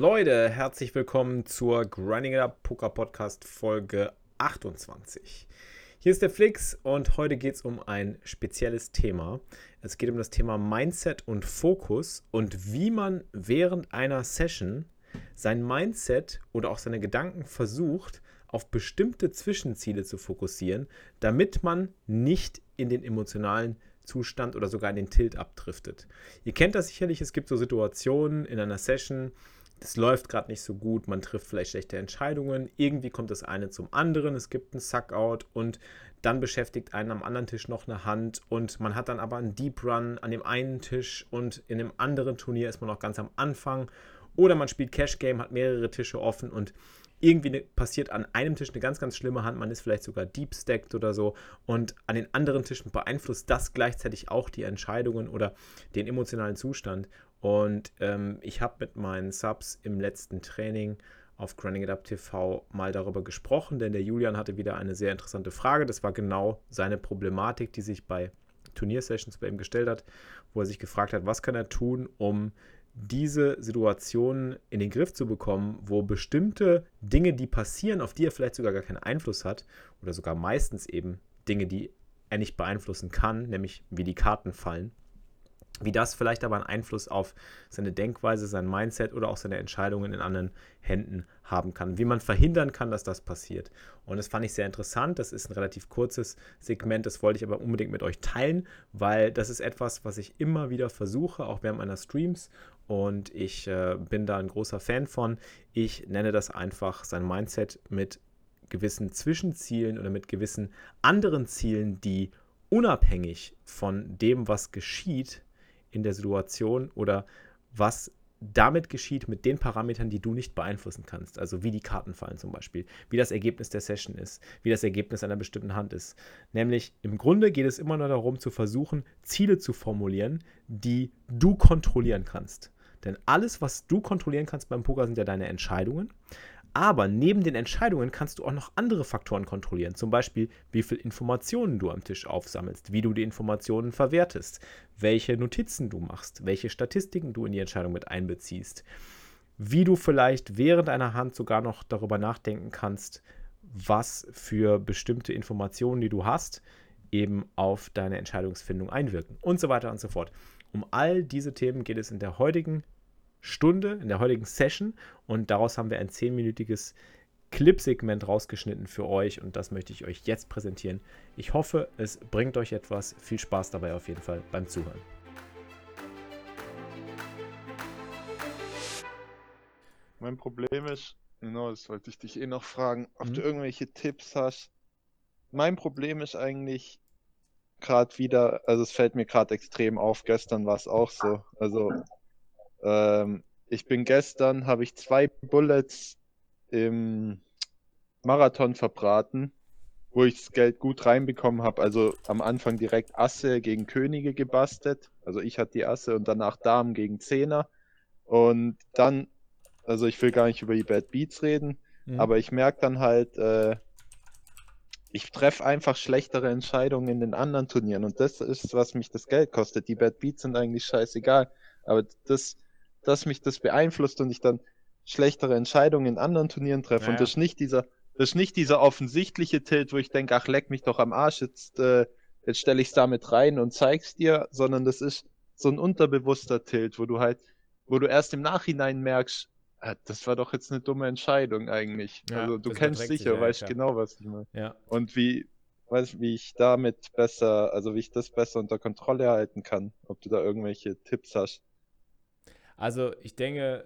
Leute, herzlich willkommen zur Grinding Up Poker Podcast Folge 28. Hier ist der Flix und heute geht es um ein spezielles Thema. Es geht um das Thema Mindset und Fokus und wie man während einer Session sein Mindset oder auch seine Gedanken versucht, auf bestimmte Zwischenziele zu fokussieren, damit man nicht in den emotionalen Zustand oder sogar in den Tilt abdriftet. Ihr kennt das sicherlich, es gibt so Situationen in einer Session, es läuft gerade nicht so gut, man trifft vielleicht schlechte Entscheidungen, irgendwie kommt das eine zum anderen, es gibt einen Suckout und dann beschäftigt einen am anderen Tisch noch eine Hand und man hat dann aber einen Deep Run an dem einen Tisch und in dem anderen Turnier ist man noch ganz am Anfang. Oder man spielt Cash Game, hat mehrere Tische offen und irgendwie ne, passiert an einem Tisch eine ganz, ganz schlimme Hand, man ist vielleicht sogar deep stacked oder so und an den anderen Tischen beeinflusst das gleichzeitig auch die Entscheidungen oder den emotionalen Zustand und ähm, ich habe mit meinen Subs im letzten Training auf Grinding It Up TV mal darüber gesprochen, denn der Julian hatte wieder eine sehr interessante Frage. Das war genau seine Problematik, die sich bei Turniersessions bei ihm gestellt hat, wo er sich gefragt hat, was kann er tun, um diese Situation in den Griff zu bekommen, wo bestimmte Dinge, die passieren, auf die er vielleicht sogar gar keinen Einfluss hat, oder sogar meistens eben Dinge, die er nicht beeinflussen kann, nämlich wie die Karten fallen, wie das vielleicht aber einen Einfluss auf seine Denkweise, sein Mindset oder auch seine Entscheidungen in anderen Händen haben kann. Wie man verhindern kann, dass das passiert. Und das fand ich sehr interessant. Das ist ein relativ kurzes Segment, das wollte ich aber unbedingt mit euch teilen, weil das ist etwas, was ich immer wieder versuche, auch während meiner Streams. Und ich äh, bin da ein großer Fan von. Ich nenne das einfach sein Mindset mit gewissen Zwischenzielen oder mit gewissen anderen Zielen, die unabhängig von dem, was geschieht, in der Situation oder was damit geschieht mit den Parametern, die du nicht beeinflussen kannst. Also wie die Karten fallen zum Beispiel, wie das Ergebnis der Session ist, wie das Ergebnis einer bestimmten Hand ist. Nämlich im Grunde geht es immer nur darum zu versuchen, Ziele zu formulieren, die du kontrollieren kannst. Denn alles, was du kontrollieren kannst beim Poker, sind ja deine Entscheidungen. Aber neben den Entscheidungen kannst du auch noch andere Faktoren kontrollieren. Zum Beispiel, wie viel Informationen du am Tisch aufsammelst, wie du die Informationen verwertest, welche Notizen du machst, welche Statistiken du in die Entscheidung mit einbeziehst, wie du vielleicht während einer Hand sogar noch darüber nachdenken kannst, was für bestimmte Informationen, die du hast, eben auf deine Entscheidungsfindung einwirken und so weiter und so fort. Um all diese Themen geht es in der heutigen Stunde, in der heutigen Session. Und daraus haben wir ein zehnminütiges Clipsegment rausgeschnitten für euch und das möchte ich euch jetzt präsentieren. Ich hoffe, es bringt euch etwas. Viel Spaß dabei auf jeden Fall beim Zuhören. Mein Problem ist, genau, das wollte ich dich eh noch fragen, ob mhm. du irgendwelche Tipps hast. Mein Problem ist eigentlich gerade wieder, also es fällt mir gerade extrem auf, gestern war es auch so. Also ähm, ich bin gestern, habe ich zwei Bullets im Marathon verbraten, wo ich das Geld gut reinbekommen habe. Also am Anfang direkt Asse gegen Könige gebastelt. Also ich hatte die Asse und danach Damen gegen Zehner. Und dann, also ich will gar nicht über die Bad Beats reden, mhm. aber ich merke dann halt, äh, ich treffe einfach schlechtere Entscheidungen in den anderen Turnieren und das ist, was mich das Geld kostet. Die Bad Beats sind eigentlich scheißegal, aber das, dass mich das beeinflusst und ich dann schlechtere Entscheidungen in anderen Turnieren treffe. Ja. Und das ist nicht dieser, das ist nicht dieser offensichtliche Tilt, wo ich denke, ach leck mich doch am Arsch, jetzt, äh, jetzt stelle ich es damit rein und zeig's dir, sondern das ist so ein unterbewusster Tilt, wo du halt, wo du erst im Nachhinein merkst, äh, das war doch jetzt eine dumme Entscheidung eigentlich. Ja, also du kennst sicher, ja, weißt ja. genau, was ich meine. Ja. Und wie, weiß wie ich damit besser, also wie ich das besser unter Kontrolle halten kann, ob du da irgendwelche Tipps hast. Also ich denke,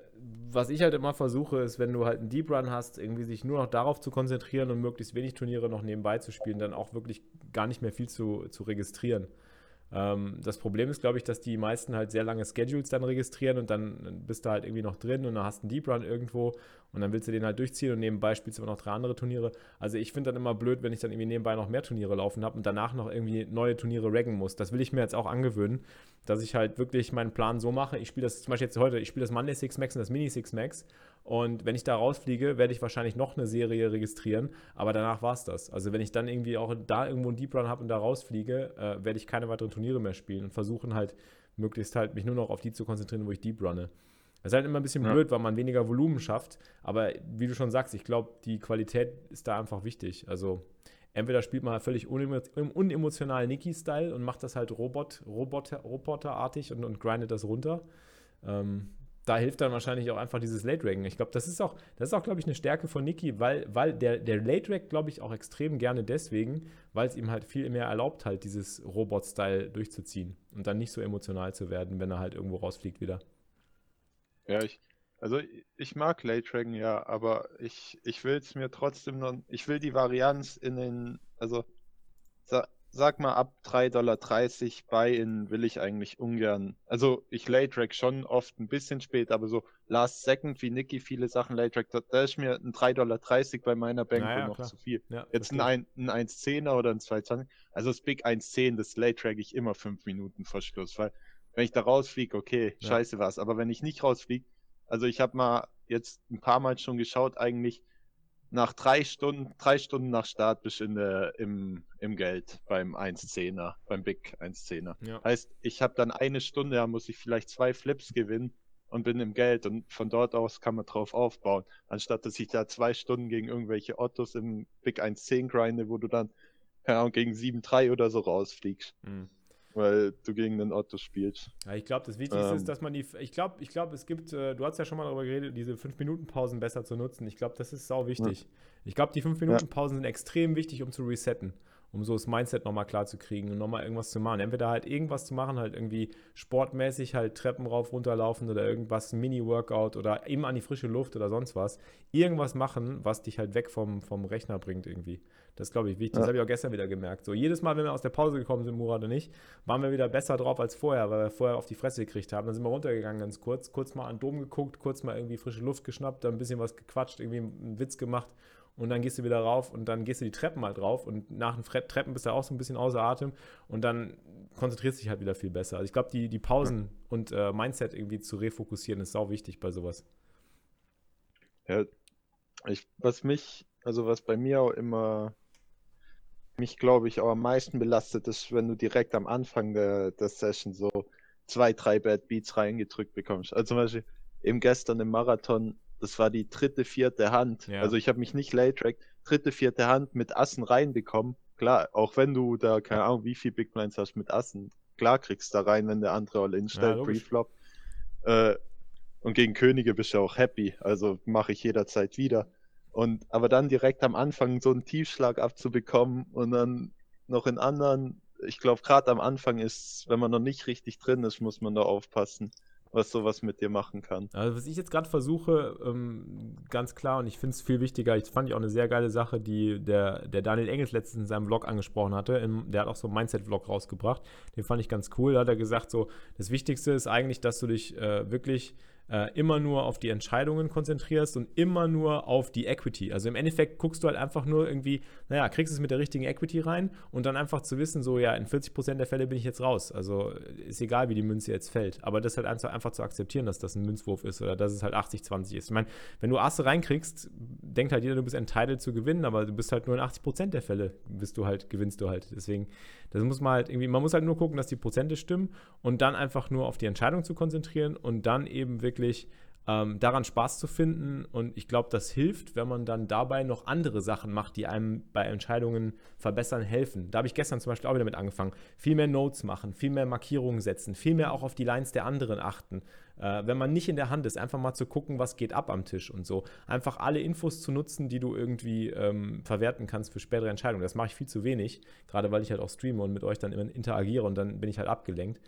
was ich halt immer versuche, ist, wenn du halt einen Deep Run hast, irgendwie sich nur noch darauf zu konzentrieren und möglichst wenig Turniere noch nebenbei zu spielen, dann auch wirklich gar nicht mehr viel zu, zu registrieren. Ähm, das Problem ist, glaube ich, dass die meisten halt sehr lange Schedules dann registrieren und dann bist du halt irgendwie noch drin und dann hast einen Deep Run irgendwo und dann willst du den halt durchziehen und nebenbei spielst du aber noch drei andere Turniere. Also ich finde dann immer blöd, wenn ich dann irgendwie nebenbei noch mehr Turniere laufen habe und danach noch irgendwie neue Turniere raggen muss. Das will ich mir jetzt auch angewöhnen, dass ich halt wirklich meinen Plan so mache. Ich spiele das zum Beispiel jetzt heute, ich spiele das Monday Six Max und das Mini Six Max und wenn ich da rausfliege, werde ich wahrscheinlich noch eine Serie registrieren, aber danach war es das. Also wenn ich dann irgendwie auch da irgendwo einen Deep Run habe und da rausfliege, äh, werde ich keine weiteren Turniere mehr spielen und versuchen halt möglichst halt mich nur noch auf die zu konzentrieren, wo ich Deep runne. Das ist halt immer ein bisschen ja. blöd, weil man weniger Volumen schafft, aber wie du schon sagst, ich glaube, die Qualität ist da einfach wichtig. Also entweder spielt man halt völlig unemotional Nikki-Style und macht das halt Robot, Roboter, Roboterartig und, und grindet das runter. Ähm, da hilft dann wahrscheinlich auch einfach dieses Late Raggen. Ich glaube, das ist auch, das ist auch, glaube ich, eine Stärke von Niki, weil, weil der, der Late Rag, glaube ich, auch extrem gerne deswegen, weil es ihm halt viel mehr erlaubt, halt dieses Robot-Style durchzuziehen und dann nicht so emotional zu werden, wenn er halt irgendwo rausfliegt wieder. Ja, ich, also ich mag Late Raggen ja, aber ich, ich will es mir trotzdem noch, ich will die Varianz in den, also sag mal, ab 3,30 Dollar Buy-in will ich eigentlich ungern. Also ich Late-Track schon oft ein bisschen spät, aber so Last Second, wie Nicky viele Sachen Late-Track, da ist mir ein 3,30 Dollar bei meiner Bank naja, noch klar. zu viel. Ja, Jetzt ein, ein 1,10er oder ein 2,20. Also das Big 1,10, das Late-Track ich immer 5 Minuten vor Schluss, weil wenn ich da rausfliege, okay, ja. scheiße was. Aber wenn ich nicht rausfliege, also ich habe mal jetzt ein paar Mal schon geschaut, eigentlich nach drei Stunden, drei Stunden nach Start bist du in der, im, im Geld beim 1.10er, beim Big 1.10er. Ja. Heißt, ich habe dann eine Stunde, da muss ich vielleicht zwei Flips gewinnen und bin im Geld und von dort aus kann man drauf aufbauen. Anstatt dass ich da zwei Stunden gegen irgendwelche Ottos im Big 1.10 grinde, wo du dann, keine Ahnung, gegen 7.3 oder so rausfliegst. Mhm weil du gegen den Otto spielst. Ja, ich glaube, das Wichtigste ähm, ist, dass man die, ich glaube, ich glaube, es gibt, äh, du hast ja schon mal darüber geredet, diese 5-Minuten-Pausen besser zu nutzen. Ich glaube, das ist sau wichtig. Ja. Ich glaube, die 5-Minuten-Pausen ja. sind extrem wichtig, um zu resetten um so das Mindset nochmal klar zu kriegen und nochmal irgendwas zu machen. Entweder halt irgendwas zu machen, halt irgendwie sportmäßig halt Treppen rauf, runter laufen oder irgendwas, Mini-Workout oder eben an die frische Luft oder sonst was. Irgendwas machen, was dich halt weg vom, vom Rechner bringt irgendwie. Das ist, glaube ich, wichtig. Ja. Das habe ich auch gestern wieder gemerkt. So, jedes Mal, wenn wir aus der Pause gekommen sind, Murat und ich, waren wir wieder besser drauf als vorher, weil wir vorher auf die Fresse gekriegt haben. Dann sind wir runtergegangen ganz kurz, kurz mal an den Dom geguckt, kurz mal irgendwie frische Luft geschnappt, dann ein bisschen was gequatscht, irgendwie einen Witz gemacht und dann gehst du wieder rauf und dann gehst du die Treppen mal drauf und nach den Treppen bist du auch so ein bisschen außer Atem und dann konzentrierst du dich halt wieder viel besser. Also ich glaube, die, die Pausen und äh, Mindset irgendwie zu refokussieren ist sau wichtig bei sowas. Ja, ich, was mich, also was bei mir auch immer mich, glaube ich, auch am meisten belastet ist, wenn du direkt am Anfang der, der Session so zwei, drei Bad Beats reingedrückt bekommst. Also zum Beispiel eben gestern im Marathon das war die dritte, vierte Hand. Ja. Also ich habe mich nicht late dritte, vierte Hand mit Assen reinbekommen. Klar, auch wenn du da, keine Ahnung, wie viel Big Blinds hast mit Assen, klar kriegst du da rein, wenn der andere All-In stellt, ja, Preflop. Äh, und gegen Könige bist du auch happy. Also mache ich jederzeit wieder. Und aber dann direkt am Anfang so einen Tiefschlag abzubekommen und dann noch in anderen, ich glaube gerade am Anfang ist, wenn man noch nicht richtig drin ist, muss man da aufpassen was sowas mit dir machen kann. Also was ich jetzt gerade versuche, ähm, ganz klar, und ich finde es viel wichtiger, ich fand ich auch eine sehr geile Sache, die der, der Daniel Engels letztens in seinem Vlog angesprochen hatte. In, der hat auch so einen Mindset-Vlog rausgebracht. Den fand ich ganz cool. Da hat er gesagt, so, das Wichtigste ist eigentlich, dass du dich äh, wirklich äh, immer nur auf die Entscheidungen konzentrierst und immer nur auf die Equity. Also im Endeffekt guckst du halt einfach nur irgendwie, naja, kriegst es mit der richtigen Equity rein und dann einfach zu wissen, so ja, in 40% der Fälle bin ich jetzt raus. Also ist egal, wie die Münze jetzt fällt. Aber das halt einfach, zu akzeptieren, dass das ein Münzwurf ist oder dass es halt 80-20 ist. Ich meine, wenn du Asse reinkriegst, denkt halt jeder, du bist entitled zu gewinnen, aber du bist halt nur in 80% der Fälle, bist du halt, gewinnst du halt. Deswegen, das muss man halt irgendwie, man muss halt nur gucken, dass die Prozente stimmen und dann einfach nur auf die Entscheidung zu konzentrieren und dann eben wirklich wirklich ähm, daran Spaß zu finden. Und ich glaube, das hilft, wenn man dann dabei noch andere Sachen macht, die einem bei Entscheidungen verbessern helfen. Da habe ich gestern zum Beispiel auch wieder mit angefangen. Viel mehr Notes machen, viel mehr Markierungen setzen, viel mehr auch auf die Lines der anderen achten. Äh, wenn man nicht in der Hand ist, einfach mal zu gucken, was geht ab am Tisch und so. Einfach alle Infos zu nutzen, die du irgendwie ähm, verwerten kannst für spätere Entscheidungen. Das mache ich viel zu wenig, gerade weil ich halt auch streame und mit euch dann immer interagiere und dann bin ich halt abgelenkt.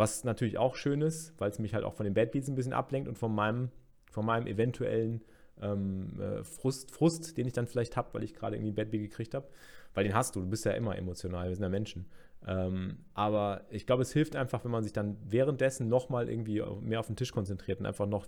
Was natürlich auch schön ist, weil es mich halt auch von den Bad Beats ein bisschen ablenkt und von meinem, von meinem eventuellen ähm, äh, Frust, Frust, den ich dann vielleicht habe, weil ich gerade irgendwie Bad Beat gekriegt habe. Weil den hast du, du bist ja immer emotional, wir sind ja Menschen. Ähm, aber ich glaube, es hilft einfach, wenn man sich dann währenddessen nochmal irgendwie mehr auf den Tisch konzentriert und einfach noch,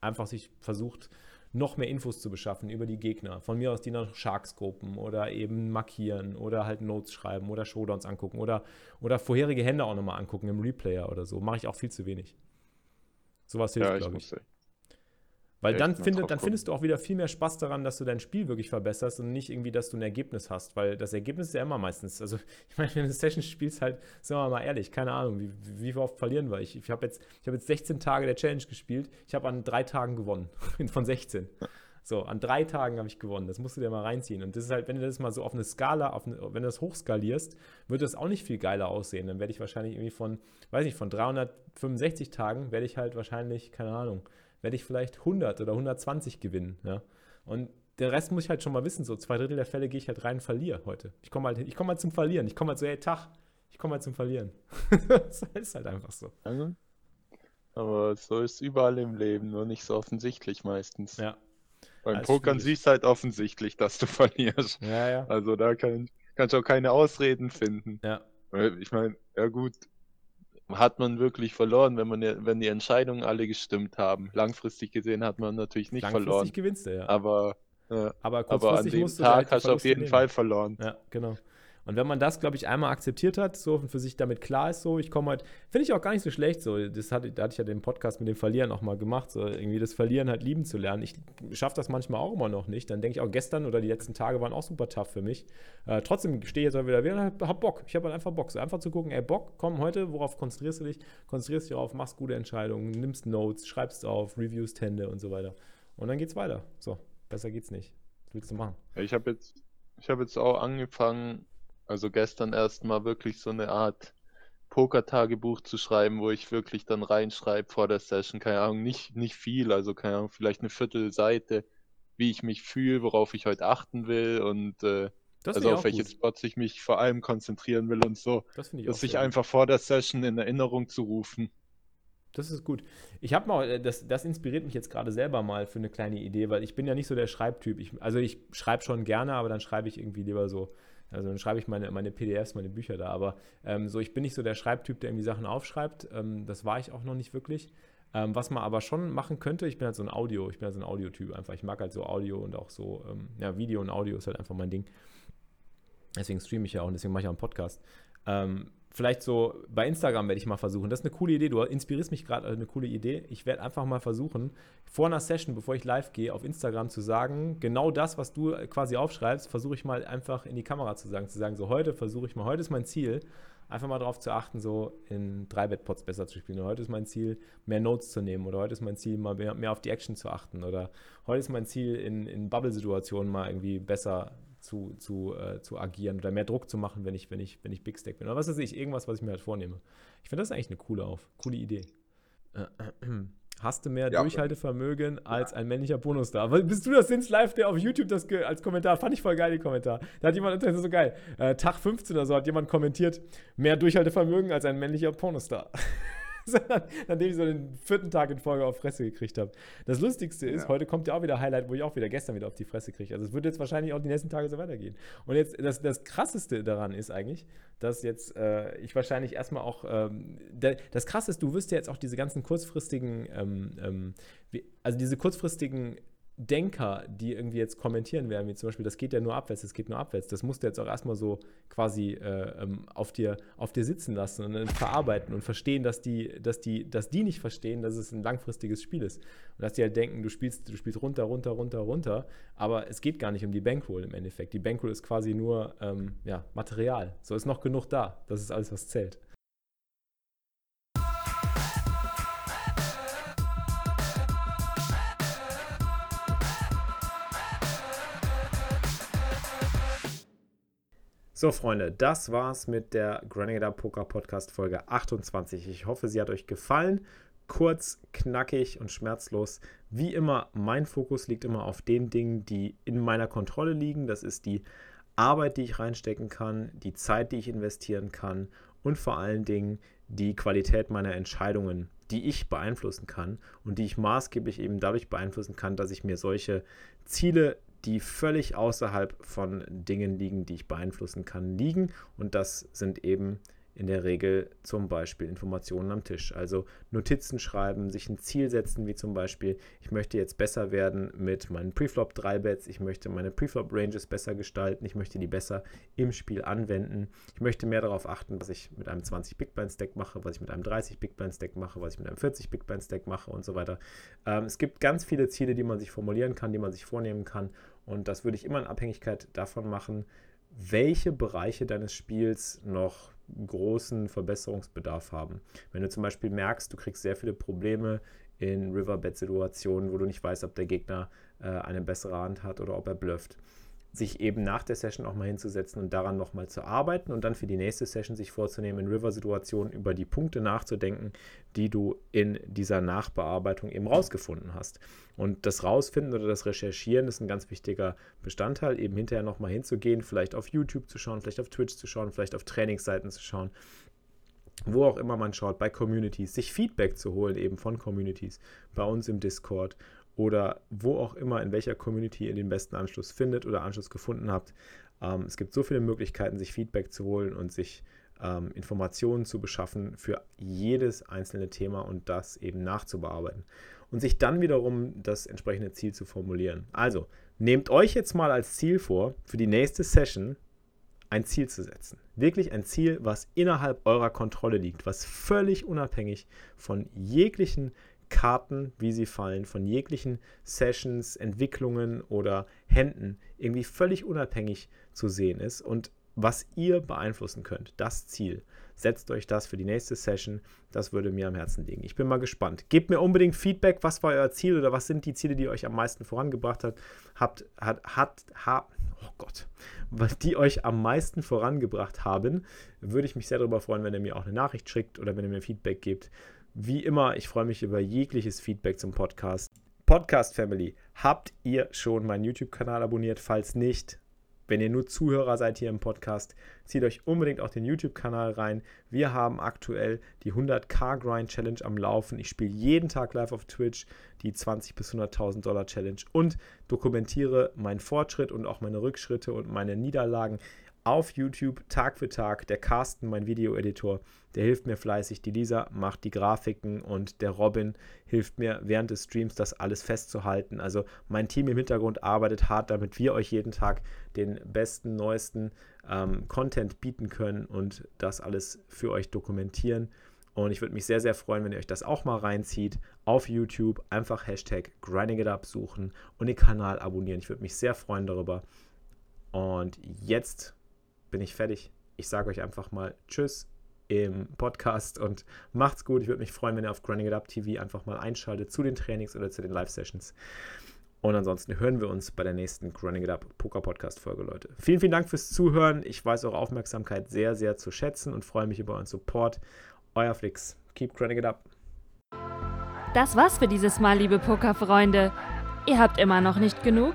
einfach sich versucht, noch mehr Infos zu beschaffen über die Gegner. Von mir aus die noch Sharkscopen oder eben markieren oder halt Notes schreiben oder Showdowns angucken oder, oder vorherige Hände auch nochmal angucken im Replayer oder so. Mache ich auch viel zu wenig. Sowas hilft, ja, glaube ich. Weil dann, findet, dann findest du auch wieder viel mehr Spaß daran, dass du dein Spiel wirklich verbesserst und nicht irgendwie, dass du ein Ergebnis hast. Weil das Ergebnis ist ja immer meistens. Also, ich meine, wenn du Session spielst, halt, sagen wir mal ehrlich, keine Ahnung, wie, wie oft verlieren wir. Ich, ich habe jetzt, hab jetzt 16 Tage der Challenge gespielt. Ich habe an drei Tagen gewonnen. Von 16. So, an drei Tagen habe ich gewonnen. Das musst du dir mal reinziehen. Und das ist halt, wenn du das mal so auf eine Skala, auf eine, wenn du das hochskalierst, wird das auch nicht viel geiler aussehen. Dann werde ich wahrscheinlich irgendwie von, weiß nicht, von 365 Tagen werde ich halt wahrscheinlich, keine Ahnung, werde ich vielleicht 100 oder 120 gewinnen. Ja? Und den Rest muss ich halt schon mal wissen. So zwei Drittel der Fälle gehe ich halt rein und verliere heute. Ich komme halt, komm halt zum Verlieren. Ich komme halt so, hey, Tag, ich komme halt zum Verlieren. das ist halt einfach so. Aber so ist überall im Leben, nur nicht so offensichtlich meistens. Ja. Beim Pokern siehst du halt offensichtlich, dass du verlierst. Ja, ja. Also da kann, kannst du auch keine Ausreden finden. Ja. Ich meine, ja gut, hat man wirklich verloren, wenn man wenn die Entscheidungen alle gestimmt haben. Langfristig gesehen hat man natürlich nicht Langfristig verloren. Langfristig gewinnst du, ja. Aber, äh, aber, aber an dem Tag hast du auf jeden nehmen. Fall verloren. Ja, genau. Und wenn man das, glaube ich, einmal akzeptiert hat, so und für sich damit klar ist, so, ich komme halt, finde ich auch gar nicht so schlecht, so, das hatte, da hatte ich ja den Podcast mit dem Verlieren auch mal gemacht, so, irgendwie das Verlieren halt lieben zu lernen. Ich schaffe das manchmal auch immer noch nicht. Dann denke ich auch, gestern oder die letzten Tage waren auch super tough für mich. Äh, trotzdem stehe ich jetzt auch wieder wieder und hab Bock. Ich habe halt einfach Bock. So einfach zu gucken, ey, Bock, komm heute, worauf konzentrierst du dich? Konzentrierst dich darauf, machst gute Entscheidungen, nimmst Notes, schreibst auf, reviewst Hände und so weiter. Und dann geht's weiter. So, besser geht's nicht. Was willst du machen? Ich habe jetzt, ich habe jetzt auch angefangen, also gestern erstmal wirklich so eine Art Poker-Tagebuch zu schreiben, wo ich wirklich dann reinschreibe vor der Session, keine Ahnung, nicht, nicht viel, also keine Ahnung, vielleicht eine Viertelseite, wie ich mich fühle, worauf ich heute achten will und äh, also auf welche gut. Spots ich mich vor allem konzentrieren will und so. Das finde ich Das sich einfach vor der Session in Erinnerung zu rufen. Das ist gut. Ich habe mal, äh, das, das inspiriert mich jetzt gerade selber mal für eine kleine Idee, weil ich bin ja nicht so der Schreibtyp. Ich, also ich schreibe schon gerne, aber dann schreibe ich irgendwie lieber so also dann schreibe ich meine, meine PDFs, meine Bücher da. Aber ähm, so, ich bin nicht so der Schreibtyp, der irgendwie Sachen aufschreibt. Ähm, das war ich auch noch nicht wirklich. Ähm, was man aber schon machen könnte, ich bin halt so ein Audio, ich bin halt so ein Audiotyp einfach. Ich mag halt so Audio und auch so, ähm, ja, Video und Audio ist halt einfach mein Ding. Deswegen streame ich ja auch und deswegen mache ich auch einen Podcast. Ähm, vielleicht so bei Instagram werde ich mal versuchen. Das ist eine coole Idee. Du inspirierst mich gerade, eine coole Idee. Ich werde einfach mal versuchen, vor einer Session, bevor ich live gehe, auf Instagram zu sagen, genau das, was du quasi aufschreibst, versuche ich mal einfach in die Kamera zu sagen. Zu sagen, so heute versuche ich mal, heute ist mein Ziel, einfach mal darauf zu achten, so in drei Bettpots besser zu spielen. Oder heute ist mein Ziel, mehr Notes zu nehmen. Oder heute ist mein Ziel, mal mehr, mehr auf die Action zu achten. Oder heute ist mein Ziel, in, in Bubble-Situationen mal irgendwie besser zu, zu, äh, zu agieren oder mehr Druck zu machen, wenn ich, wenn ich, wenn ich Big Stack bin. Oder was weiß ich, irgendwas, was ich mir halt vornehme. Ich finde das eigentlich eine coole auf, coole Idee. Äh, äh, Hast du mehr ja, Durchhaltevermögen als ein männlicher Bonus da? Bist du das Sins Live, der auf YouTube das als Kommentar, fand ich voll geil, die Kommentar. Da hat jemand, das ist so geil, äh, Tag 15 oder so hat jemand kommentiert, mehr Durchhaltevermögen als ein männlicher Pornostar. nachdem ich so den vierten Tag in Folge auf Fresse gekriegt habe. Das Lustigste ist, ja. heute kommt ja auch wieder Highlight, wo ich auch wieder gestern wieder auf die Fresse kriege. Also es wird jetzt wahrscheinlich auch die nächsten Tage so weitergehen. Und jetzt, das, das Krasseste daran ist eigentlich, dass jetzt äh, ich wahrscheinlich erstmal auch, ähm, das Krasse ist, du wirst ja jetzt auch diese ganzen kurzfristigen, ähm, ähm, also diese kurzfristigen Denker, die irgendwie jetzt kommentieren werden, wie zum Beispiel, das geht ja nur abwärts, das geht nur abwärts, das musst du jetzt auch erstmal so quasi äh, ähm, auf, dir, auf dir sitzen lassen und dann verarbeiten und verstehen, dass die, dass, die, dass die nicht verstehen, dass es ein langfristiges Spiel ist. Und dass die halt denken, du spielst, du spielst runter, runter, runter, runter, aber es geht gar nicht um die Bankroll im Endeffekt. Die Bankroll ist quasi nur ähm, ja, Material. So ist noch genug da. Das ist alles, was zählt. So, Freunde, das war's mit der Grenada Poker Podcast Folge 28. Ich hoffe, sie hat euch gefallen. Kurz, knackig und schmerzlos. Wie immer, mein Fokus liegt immer auf den Dingen, die in meiner Kontrolle liegen. Das ist die Arbeit, die ich reinstecken kann, die Zeit, die ich investieren kann und vor allen Dingen die Qualität meiner Entscheidungen, die ich beeinflussen kann und die ich maßgeblich eben dadurch beeinflussen kann, dass ich mir solche Ziele die völlig außerhalb von Dingen liegen, die ich beeinflussen kann, liegen. Und das sind eben in der Regel zum Beispiel Informationen am Tisch. Also Notizen schreiben, sich ein Ziel setzen, wie zum Beispiel, ich möchte jetzt besser werden mit meinen Preflop 3 Bets, ich möchte meine Preflop Ranges besser gestalten, ich möchte die besser im Spiel anwenden, ich möchte mehr darauf achten, was ich mit einem 20 Big Blind Stack mache, was ich mit einem 30 Big Blind Stack mache, was ich mit einem 40 Big Blind Stack mache und so weiter. Ähm, es gibt ganz viele Ziele, die man sich formulieren kann, die man sich vornehmen kann und das würde ich immer in Abhängigkeit davon machen, welche Bereiche deines Spiels noch großen Verbesserungsbedarf haben. Wenn du zum Beispiel merkst, du kriegst sehr viele Probleme in Riverbed-Situationen, wo du nicht weißt, ob der Gegner äh, eine bessere Hand hat oder ob er blufft, sich eben nach der Session auch mal hinzusetzen und daran nochmal zu arbeiten und dann für die nächste Session sich vorzunehmen, in River-Situationen über die Punkte nachzudenken, die du in dieser Nachbearbeitung eben rausgefunden hast. Und das Rausfinden oder das Recherchieren ist ein ganz wichtiger Bestandteil, eben hinterher nochmal hinzugehen, vielleicht auf YouTube zu schauen, vielleicht auf Twitch zu schauen, vielleicht auf Trainingsseiten zu schauen wo auch immer man schaut, bei Communities, sich Feedback zu holen eben von Communities, bei uns im Discord oder wo auch immer, in welcher Community ihr den besten Anschluss findet oder Anschluss gefunden habt. Ähm, es gibt so viele Möglichkeiten, sich Feedback zu holen und sich ähm, Informationen zu beschaffen für jedes einzelne Thema und das eben nachzubearbeiten. Und sich dann wiederum das entsprechende Ziel zu formulieren. Also, nehmt euch jetzt mal als Ziel vor, für die nächste Session ein Ziel zu setzen. Wirklich ein Ziel, was innerhalb eurer Kontrolle liegt, was völlig unabhängig von jeglichen Karten, wie sie fallen, von jeglichen Sessions, Entwicklungen oder Händen irgendwie völlig unabhängig zu sehen ist und was ihr beeinflussen könnt, das Ziel. Setzt euch das für die nächste Session. Das würde mir am Herzen liegen. Ich bin mal gespannt. Gebt mir unbedingt Feedback. Was war euer Ziel oder was sind die Ziele, die euch am meisten vorangebracht hat? Habt, hat, hat, ha, oh Gott, die euch am meisten vorangebracht haben, würde ich mich sehr darüber freuen, wenn ihr mir auch eine Nachricht schickt oder wenn ihr mir Feedback gebt. Wie immer, ich freue mich über jegliches Feedback zum Podcast. Podcast Family, habt ihr schon meinen YouTube-Kanal abonniert? Falls nicht, wenn ihr nur Zuhörer seid hier im Podcast, zieht euch unbedingt auch den YouTube-Kanal rein. Wir haben aktuell die 100k Grind Challenge am Laufen. Ich spiele jeden Tag live auf Twitch die 20 bis 100.000 Dollar Challenge und dokumentiere meinen Fortschritt und auch meine Rückschritte und meine Niederlagen auf YouTube Tag für Tag. Der Carsten, mein Videoeditor, der hilft mir fleißig. Die Lisa macht die Grafiken und der Robin hilft mir während des Streams das alles festzuhalten. Also mein Team im Hintergrund arbeitet hart, damit wir euch jeden Tag den besten, neuesten ähm, Content bieten können und das alles für euch dokumentieren. Und ich würde mich sehr, sehr freuen, wenn ihr euch das auch mal reinzieht. Auf YouTube einfach Hashtag GrindingItUp suchen und den Kanal abonnieren. Ich würde mich sehr freuen darüber. Und jetzt bin ich fertig. Ich sage euch einfach mal Tschüss im Podcast und macht's gut. Ich würde mich freuen, wenn ihr auf Grinding It Up TV einfach mal einschaltet zu den Trainings oder zu den Live-Sessions. Und ansonsten hören wir uns bei der nächsten Grinding It Up Poker Podcast Folge, Leute. Vielen, vielen Dank fürs Zuhören. Ich weiß eure Aufmerksamkeit sehr, sehr zu schätzen und freue mich über euren Support. Euer Flix. Keep grinding it up. Das war's für dieses Mal, liebe Pokerfreunde. Ihr habt immer noch nicht genug?